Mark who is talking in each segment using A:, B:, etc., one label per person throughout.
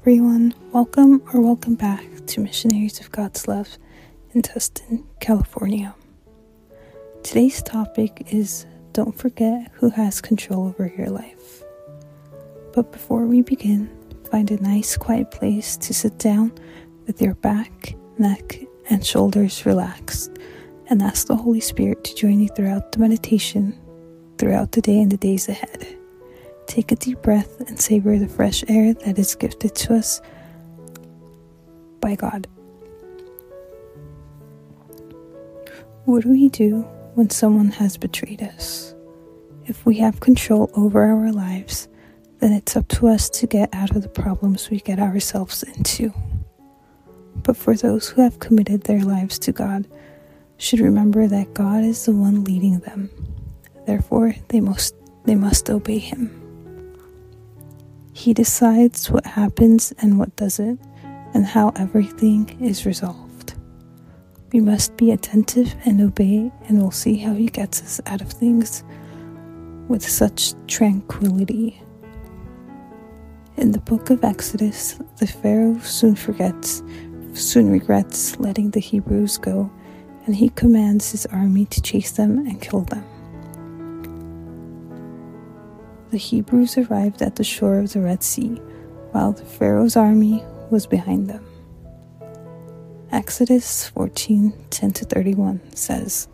A: everyone. Welcome or welcome back to Missionaries of God's Love in Tustin, California. Today's topic is Don't forget who has control over your life. But before we begin, find a nice quiet place to sit down with your back, neck, and shoulders relaxed and ask the Holy Spirit to join you throughout the meditation, throughout the day and the days ahead. Take a deep breath and savor the fresh air that is gifted to us by God. What do we do when someone has betrayed us? If we have control over our lives, then it's up to us to get out of the problems we get ourselves into. But for those who have committed their lives to God, should remember that God is the one leading them. Therefore, they must they must obey him. He decides what happens and what doesn't, and how everything is resolved. We must be attentive and obey, and we'll see how He gets us out of things with such tranquility. In the book of Exodus, the Pharaoh soon forgets, soon regrets letting the Hebrews go, and he commands his army to chase them and kill them the Hebrews arrived at the shore of the Red Sea, while the Pharaoh's army was behind them. Exodus 14 10 31 says,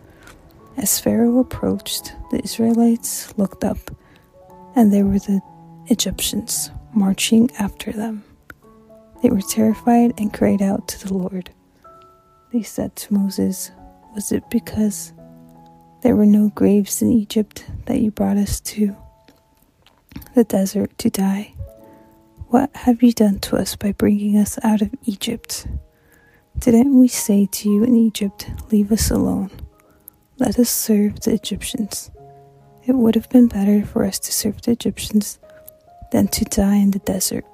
A: As Pharaoh approached, the Israelites looked up, and there were the Egyptians marching after them. They were terrified and cried out to the Lord. They said to Moses, Was it because there were no graves in Egypt that you brought us to? The desert to die. What have you done to us by bringing us out of Egypt? Didn't we say to you in Egypt, Leave us alone? Let us serve the Egyptians. It would have been better for us to serve the Egyptians than to die in the desert.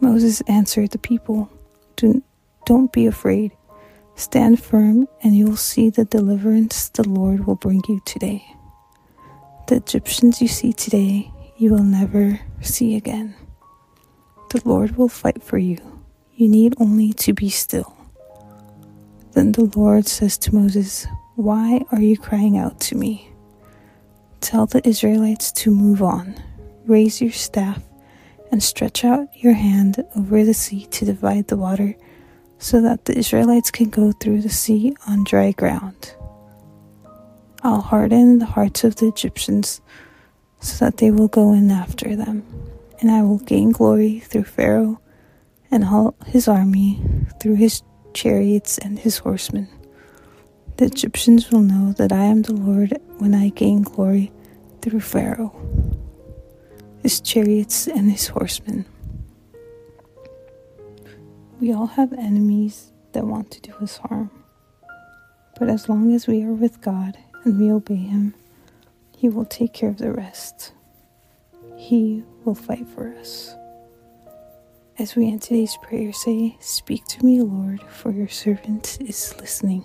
A: Moses answered the people, Don't be afraid. Stand firm, and you will see the deliverance the Lord will bring you today. The Egyptians you see today, you will never see again. The Lord will fight for you. You need only to be still. Then the Lord says to Moses, Why are you crying out to me? Tell the Israelites to move on. Raise your staff and stretch out your hand over the sea to divide the water so that the Israelites can go through the sea on dry ground. I'll harden the hearts of the Egyptians so that they will go in after them, and I will gain glory through Pharaoh and all his army, through his chariots and his horsemen. The Egyptians will know that I am the Lord when I gain glory through Pharaoh, his chariots, and his horsemen. We all have enemies that want to do us harm. But as long as we are with God and we obey Him, He will take care of the rest. He will fight for us. As we end today's prayer, say, Speak to me, Lord, for your servant is listening.